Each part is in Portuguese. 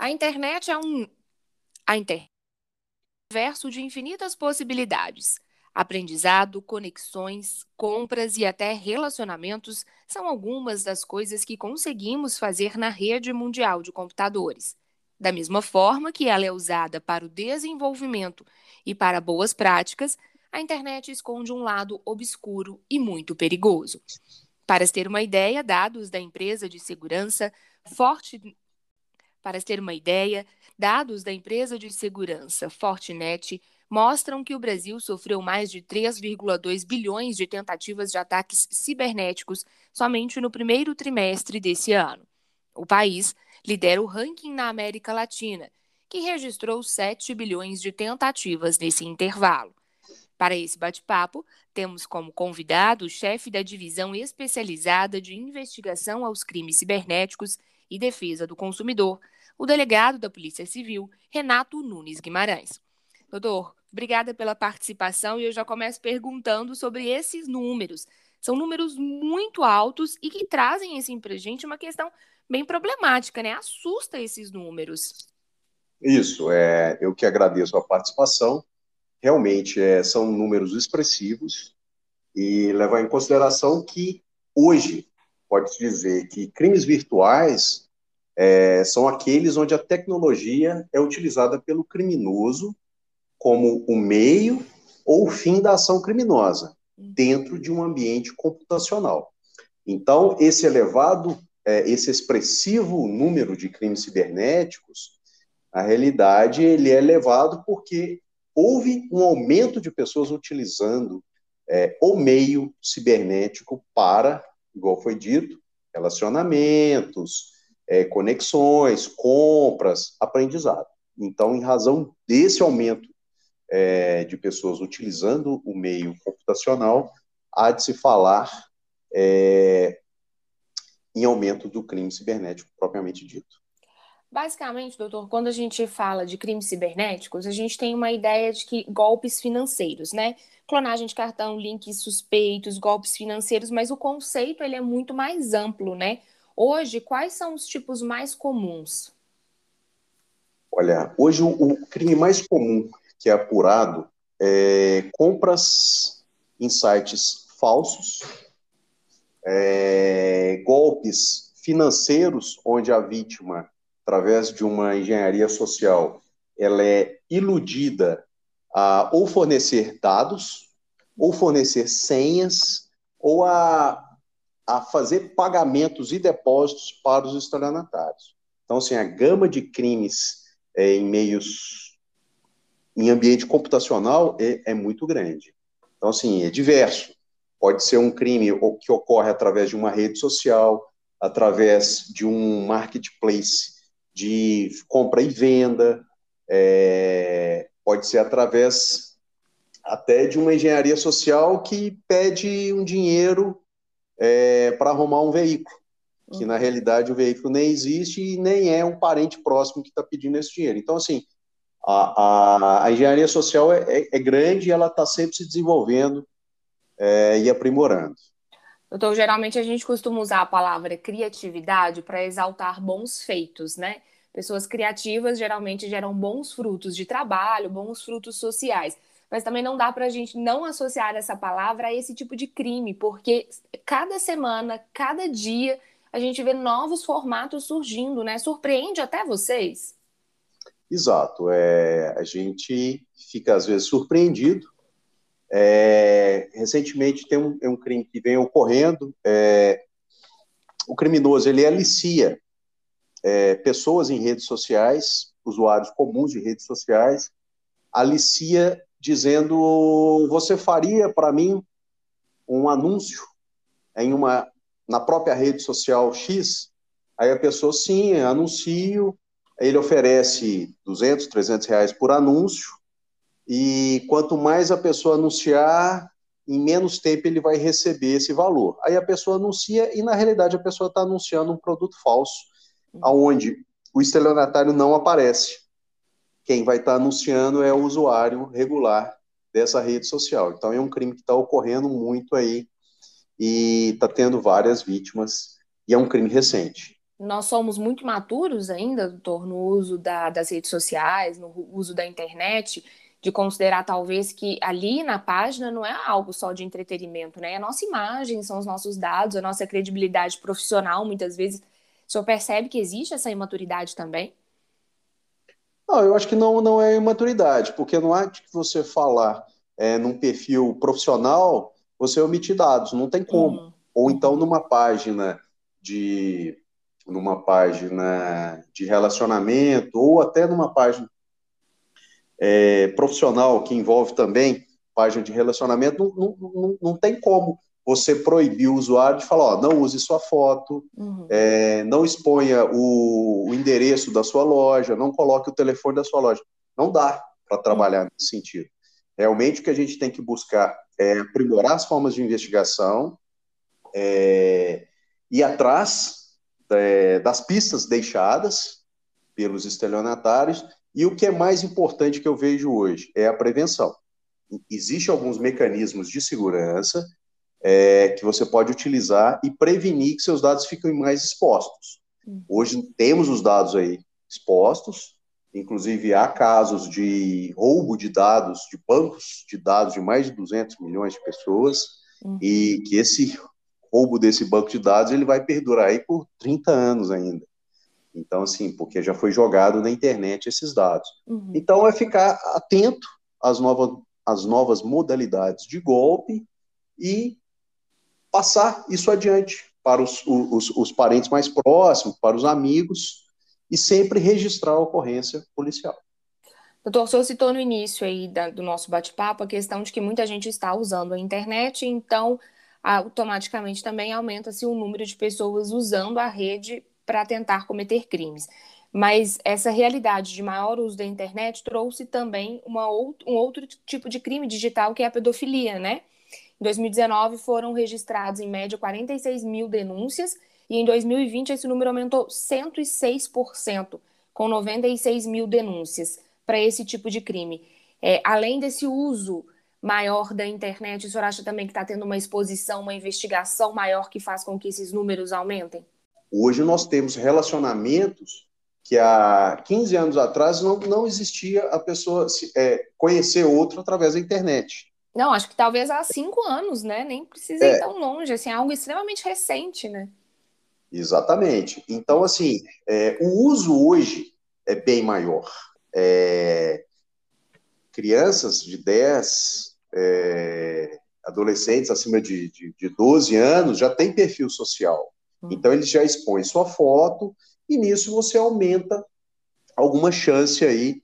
A internet é um a internet é um universo de infinitas possibilidades. Aprendizado, conexões, compras e até relacionamentos são algumas das coisas que conseguimos fazer na rede mundial de computadores. Da mesma forma que ela é usada para o desenvolvimento e para boas práticas, a internet esconde um lado obscuro e muito perigoso. Para se ter uma ideia, dados da empresa de segurança Forte para ter uma ideia, dados da empresa de segurança Fortinet mostram que o Brasil sofreu mais de 3,2 bilhões de tentativas de ataques cibernéticos somente no primeiro trimestre desse ano. O país lidera o ranking na América Latina, que registrou 7 bilhões de tentativas nesse intervalo. Para esse bate-papo, temos como convidado o chefe da Divisão Especializada de Investigação aos Crimes Cibernéticos e Defesa do Consumidor, o delegado da Polícia Civil, Renato Nunes Guimarães. Doutor, obrigada pela participação e eu já começo perguntando sobre esses números. São números muito altos e que trazem assim para a gente uma questão bem problemática, né? Assusta esses números. Isso, é, eu que agradeço a participação. Realmente é, são números expressivos e levar em consideração que hoje pode-se dizer que crimes virtuais é, são aqueles onde a tecnologia é utilizada pelo criminoso como o meio ou o fim da ação criminosa dentro de um ambiente computacional. Então, esse elevado, é, esse expressivo número de crimes cibernéticos, a realidade ele é elevado porque houve um aumento de pessoas utilizando é, o meio cibernético para, igual foi dito, relacionamentos, é, conexões, compras, aprendizado. Então, em razão desse aumento é, de pessoas utilizando o meio computacional, há de se falar é, em aumento do crime cibernético propriamente dito. Basicamente, doutor, quando a gente fala de crimes cibernéticos, a gente tem uma ideia de que golpes financeiros, né? Clonagem de cartão, links suspeitos, golpes financeiros, mas o conceito ele é muito mais amplo, né? Hoje, quais são os tipos mais comuns? Olha, hoje o, crime mais comum que é apurado é compras em sites falsos, é, golpes financeiros, onde a vítima através de uma engenharia social, ela é iludida a ou fornecer dados, ou fornecer senhas, ou a, a fazer pagamentos e depósitos para os estelionatários. Então, assim, a gama de crimes é, em meios, em ambiente computacional é, é muito grande. Então, assim, é diverso. Pode ser um crime que ocorre através de uma rede social, através de um marketplace de compra e venda, é, pode ser através até de uma engenharia social que pede um dinheiro é, para arrumar um veículo, que na realidade o veículo nem existe e nem é um parente próximo que está pedindo esse dinheiro. Então, assim, a, a, a engenharia social é, é, é grande e ela está sempre se desenvolvendo é, e aprimorando. Doutor, geralmente a gente costuma usar a palavra criatividade para exaltar bons feitos, né? Pessoas criativas geralmente geram bons frutos de trabalho, bons frutos sociais. Mas também não dá para a gente não associar essa palavra a esse tipo de crime, porque cada semana, cada dia, a gente vê novos formatos surgindo, né? Surpreende até vocês? Exato. É, a gente fica, às vezes, surpreendido é, recentemente tem um, um, crime que vem ocorrendo. É, o criminoso ele alicia é, pessoas em redes sociais, usuários comuns de redes sociais, alicia dizendo: você faria para mim um anúncio em uma na própria rede social X? Aí a pessoa sim, anuncio. Ele oferece 200, 300 reais por anúncio e quanto mais a pessoa anunciar, em menos tempo ele vai receber esse valor. Aí a pessoa anuncia e na realidade a pessoa está anunciando um produto falso, aonde o estelionatário não aparece. Quem vai estar tá anunciando é o usuário regular dessa rede social. Então é um crime que está ocorrendo muito aí e está tendo várias vítimas e é um crime recente. Nós somos muito maturos ainda, doutor, no uso da, das redes sociais, no uso da internet, de considerar talvez que ali na página não é algo só de entretenimento, né? É a nossa imagem, são os nossos dados, a nossa credibilidade profissional, muitas vezes. O senhor percebe que existe essa imaturidade também? Não, eu acho que não, não é imaturidade, porque não há de você falar é, num perfil profissional, você omitir dados, não tem como. Uhum. Ou então numa página de numa página de relacionamento, ou até numa página é, profissional que envolve também página de relacionamento, não, não, não, não tem como você proibir o usuário de falar, ó, não use sua foto, uhum. é, não exponha o, o, endereço da sua loja, não coloque o telefone da sua loja. Não dá para trabalhar nesse sentido. Realmente o que a gente tem que buscar é aprimorar as formas de investigação, é, ir atrás é, das pistas deixadas pelos estelionatários e o que é mais importante que eu vejo hoje é a prevenção. Existem alguns mecanismos de segurança é, que você pode utilizar e prevenir que seus dados fiquem mais expostos. Uhum. Hoje temos os dados aí expostos, inclusive há casos de roubo de dados, de bancos de dados de mais de 200 milhões de pessoas, uhum. e que esse roubo desse banco de dados ele vai perdurar aí por 30 anos ainda. Então, assim, porque já foi jogado na internet esses dados. Uhum. Então, é ficar atento às novas, às novas modalidades de golpe e passar isso adiante para os, os, os parentes mais próximos, para os amigos, e sempre registrar a ocorrência policial. Doutor, o senhor citou no início aí da, do nosso bate-papo a questão de que muita gente está usando a internet, então automaticamente também aumenta-se o número de pessoas usando a rede para tentar cometer crimes. Mas essa realidade de maior uso da internet trouxe também uma ou, um outro tipo de crime digital, que é a pedofilia, né? Em 2019 foram registrados, em média, 46 mil denúncias, e em 2020 esse número aumentou 106%, com 96 mil denúncias para esse tipo de crime. É, além desse uso maior da internet, o senhor acha também que está tendo uma exposição, uma investigação maior que faz com que esses números aumentem? Hoje nós temos relacionamentos que há 15 anos atrás não, não existia a pessoa se, é, conhecer outro através da internet. Não, acho que talvez há cinco anos, né? Nem precisa ir é. tão longe, assim, é algo extremamente recente, né? Exatamente. Então, assim, é, o uso hoje é bem maior. É, crianças de 10, é, adolescentes acima de, de, de 12 anos já têm perfil social. Hum. Então, eles já expõem sua foto e nisso você aumenta alguma chance aí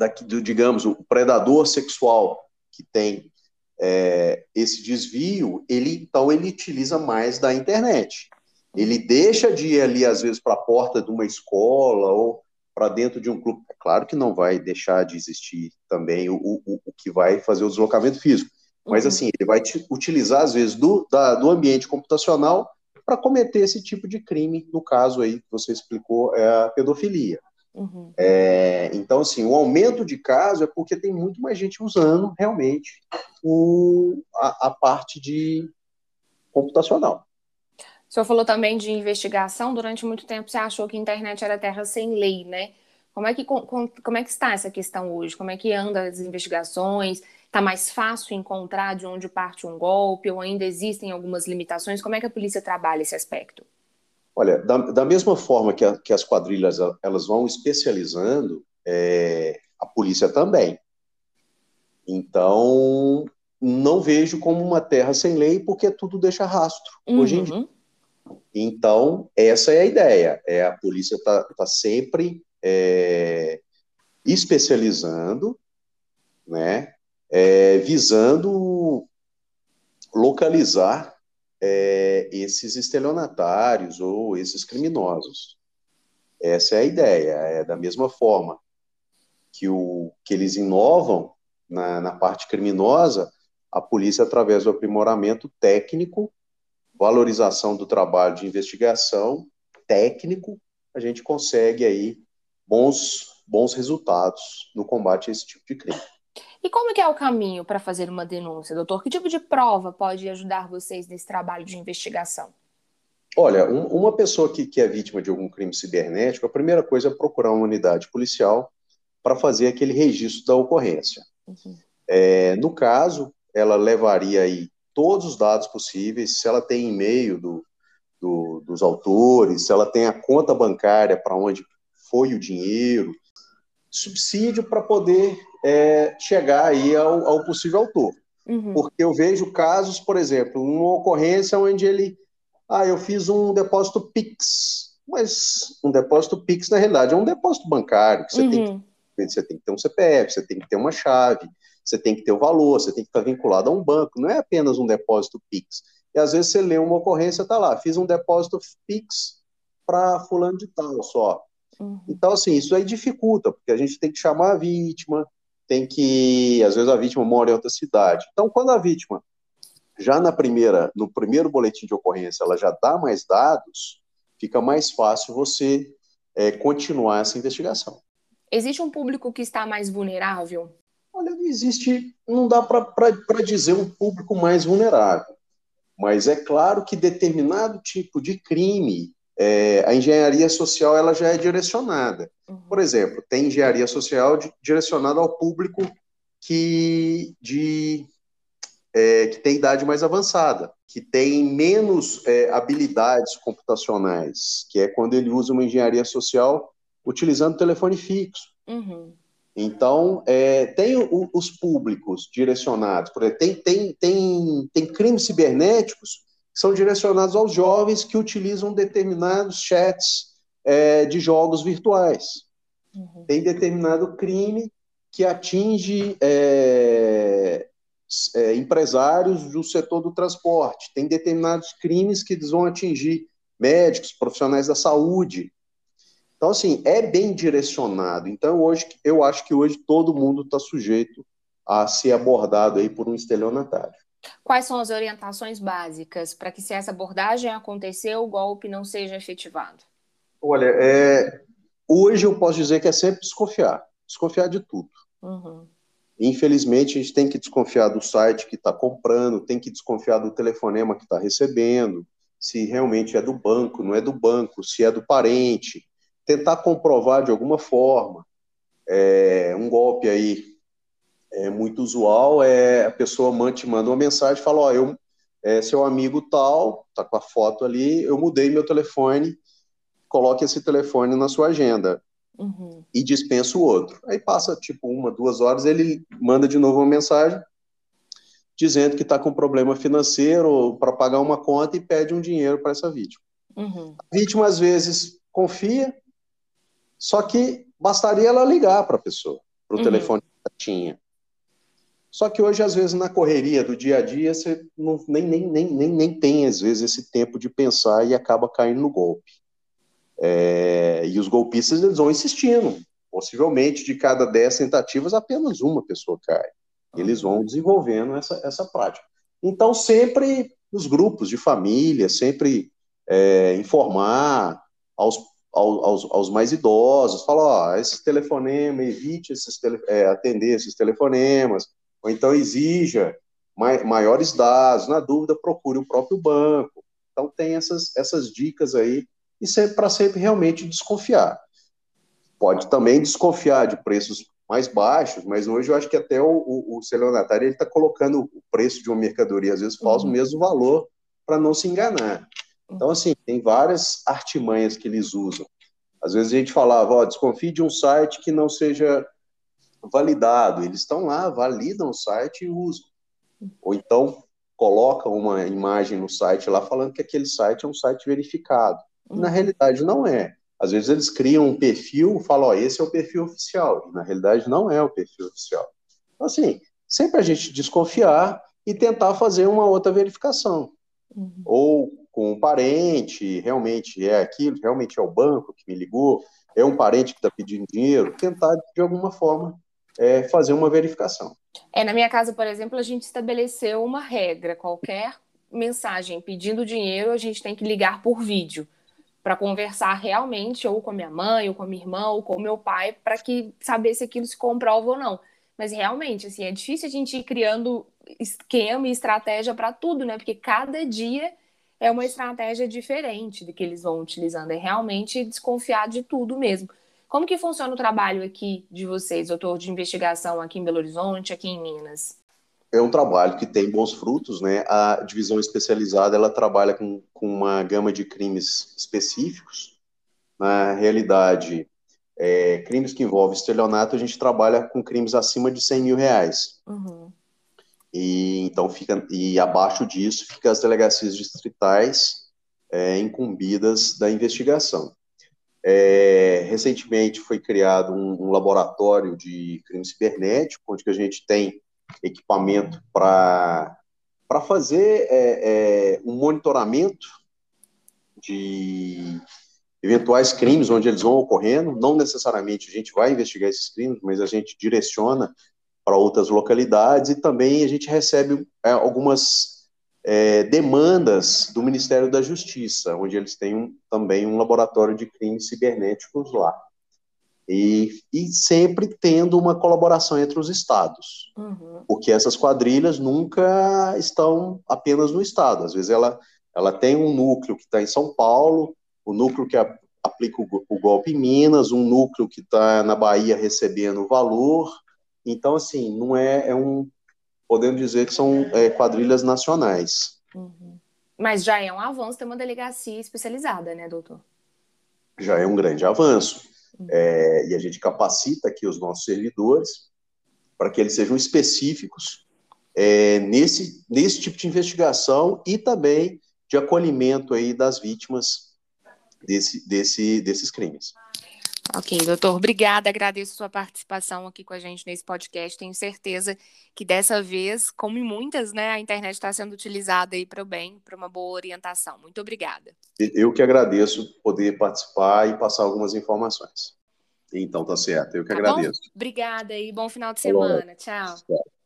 da, do digamos, o predador sexual que tem é, esse desvio, ele então ele utiliza mais da internet. Ele deixa de ir ali, às vezes, para a porta de uma escola ou para dentro de um clube. É claro que não vai deixar de existir também o, o, o que vai fazer o deslocamento físico, mas, uhum. assim, ele vai utilizar, às vezes, do, da, do ambiente computacional para cometer esse tipo de crime, no caso aí que você explicou, é a pedofilia. Uhum. É, então, assim, o aumento de casos é porque tem muito mais gente usando realmente o, a, a parte de computacional. O senhor falou também de investigação. Durante muito tempo você achou que a internet era terra sem lei, né? Como é que, como é que está essa questão hoje? Como é que anda as investigações? Está mais fácil encontrar de onde parte um golpe ou ainda existem algumas limitações? Como é que a polícia trabalha esse aspecto? Olha, da, da mesma forma que, a, que, as quadrilhas elas vão especializando, é, a polícia também. Então, não vejo como uma terra sem lei, porque tudo deixa rastro uhum. hoje em dia. Uhum. Então, essa é a ideia. É a polícia está tá sempre é, especializando, né? é, visando localizar é, esses estelionatários ou esses criminosos. Essa é a ideia. É da mesma forma que, o, que eles inovam na, na parte criminosa, a polícia, através do aprimoramento técnico, valorização do trabalho de investigação técnico, a gente consegue aí bons, bons resultados no combate a esse tipo de crime. E como que é o caminho para fazer uma denúncia, doutor? Que tipo de prova pode ajudar vocês nesse trabalho de investigação? Olha, um, uma pessoa que, que é vítima de algum crime cibernético, a primeira coisa é procurar uma unidade policial para fazer aquele registro da ocorrência. Uhum. É, no caso, ela levaria aí todos os dados possíveis, se ela tem e-mail do, do, dos autores, se ela tem a conta bancária para onde foi o dinheiro, subsídio para poder é, chegar aí ao, ao possível autor. Uhum. Porque eu vejo casos, por exemplo, uma ocorrência onde ele, ah, eu fiz um depósito PIX, mas um depósito PIX na realidade é um depósito bancário, que você, uhum. tem, que, você tem que ter um CPF, você tem que ter uma chave, você tem que ter o valor, você tem que estar vinculado a um banco, não é apenas um depósito PIX. E às vezes você lê uma ocorrência, tá lá, fiz um depósito PIX para fulano de tal só. Uhum. Então, assim, isso aí dificulta, porque a gente tem que chamar a vítima, tem que, às vezes a vítima mora em outra cidade. Então, quando a vítima, já na primeira, no primeiro boletim de ocorrência, ela já dá mais dados, fica mais fácil você é, continuar essa investigação. Existe um público que está mais vulnerável? Olha, não existe, não dá para dizer um público mais vulnerável, mas é claro que determinado tipo de crime é, a engenharia social ela já é direcionada. Por exemplo, tem engenharia social de, direcionada ao público que, de, é, que tem idade mais avançada, que tem menos é, habilidades computacionais, que é quando ele usa uma engenharia social utilizando telefone fixo. Uhum. Então, é, tem o, os públicos direcionados, por exemplo, tem, tem, tem, tem crimes cibernéticos são direcionados aos jovens que utilizam determinados chats é, de jogos virtuais. Uhum. Tem determinado crime que atinge é, é, empresários do setor do transporte. Tem determinados crimes que vão atingir médicos, profissionais da saúde. Então, assim, é bem direcionado. Então, hoje, eu acho que hoje todo mundo está sujeito a ser abordado aí por um estelionatário. Quais são as orientações básicas para que, se essa abordagem acontecer, o golpe não seja efetivado? Olha, é, hoje eu posso dizer que é sempre desconfiar desconfiar de tudo. Uhum. Infelizmente, a gente tem que desconfiar do site que está comprando, tem que desconfiar do telefonema que está recebendo, se realmente é do banco, não é do banco, se é do parente, tentar comprovar de alguma forma. É, um golpe aí é muito usual é a pessoa te manda uma mensagem e fala, ó, oh, eu é, seu amigo tal, tá com a foto ali, eu mudei meu telefone, coloque esse telefone na sua agenda. Uhum. E dispensa o outro. Aí passa tipo uma, duas horas, ele manda de novo uma mensagem dizendo que está com problema financeiro para pagar uma conta e pede um dinheiro para essa vítima. Uhum. A vítima às vezes confia, só que bastaria ela ligar para a pessoa, para o uhum. telefone que ela tinha. Só que hoje, às vezes, na correria do dia a dia, você não, nem, nem, nem, nem, nem tem, às vezes, esse tempo de pensar e acaba caindo no golpe. É, e os golpistas eles vão insistindo. Possivelmente, de cada dez tentativas, apenas uma pessoa cai. Eles vão desenvolvendo essa, essa prática. Então, sempre nos grupos de família, sempre é, informar aos, aos, aos, mais idosos, falar, ó, esse telefonema, evite esses tele, é, atender esses telefonemas, ou então exija maiores dados, na dúvida procure o próprio banco. Então tem essas, essas dicas aí, e sempre para sempre realmente desconfiar. Pode também desconfiar de preços mais baixos, mas hoje eu acho que até o, o, o celionatário está colocando o preço de uma mercadoria, às vezes faz uhum. o mesmo valor, para não se enganar. Então, assim, tem várias artimanhas que eles usam. Às vezes a gente falava, ó, desconfie de um site que não seja validado. Eles estão lá, validam o site e usam. Ou então colocam uma imagem no site lá falando que aquele site é um site verificado. Na uhum. realidade não é. Às vezes eles criam um perfil, falam, ó, esse é o perfil oficial. E na realidade não é o perfil oficial. Então, assim, sempre a gente desconfiar e tentar fazer uma outra verificação. Uhum. Ou com um parente, realmente é aquilo, realmente é o banco que me ligou, é um parente que está pedindo dinheiro, tentar de alguma forma é, fazer uma verificação. É, na minha casa, por exemplo, a gente estabeleceu uma regra: qualquer mensagem pedindo dinheiro, a gente tem que ligar por vídeo para conversar realmente ou com a minha mãe, ou com a minha irmã, ou com o meu pai, para que saber se aquilo se comprova ou não. Mas realmente, assim, é difícil a gente ir criando esquema e estratégia para tudo, né? Porque cada dia é uma estratégia diferente do que eles vão utilizando, é realmente desconfiar de tudo mesmo. Como que funciona o trabalho aqui de vocês, doutor, de investigação aqui em Belo Horizonte, aqui em Minas? É um trabalho que tem bons frutos, né? A divisão especializada, ela trabalha com, com uma gama de crimes específicos. Na realidade, é, crimes que envolvem estelionato, a gente trabalha com crimes acima de 100 mil reais. Uhum. E então fica e abaixo disso fica as delegacias distritais é, incumbidas da investigação. É, recentemente foi criado um, um, laboratório de crime cibernético, onde a gente tem equipamento para para fazer é, é, um monitoramento de eventuais crimes onde eles vão ocorrendo. Não necessariamente a gente vai investigar esses crimes, mas a gente direciona para outras localidades e também a gente recebe é, algumas é, demandas do Ministério da Justiça, onde eles têm um, também um laboratório de crimes cibernéticos lá. E, e sempre tendo uma colaboração entre os estados, uhum. porque essas quadrilhas nunca estão apenas no estado. Às vezes ela, ela tem um núcleo que está em São Paulo, o núcleo que a, aplica o, o golpe em Minas, um núcleo que está na Bahia recebendo o valor, então, assim, não é, é um. Podemos dizer que são é, quadrilhas nacionais. Uhum. Mas já é um avanço ter uma delegacia especializada, né, doutor? Já é um grande avanço. É, e a gente capacita aqui os nossos servidores para que eles sejam específicos é, nesse, nesse tipo de investigação e também de acolhimento aí das vítimas desse, desse, desses crimes. Ok, doutor, obrigada. Agradeço sua participação aqui com a gente nesse podcast. Tenho certeza que dessa vez, como em muitas, né, a internet está sendo utilizada aí para o bem, para uma boa orientação. Muito obrigada. Eu que agradeço poder participar e passar algumas informações. Então, tá certo. Eu que tá agradeço. Bom? Obrigada e bom final de semana. Tchau. Tchau.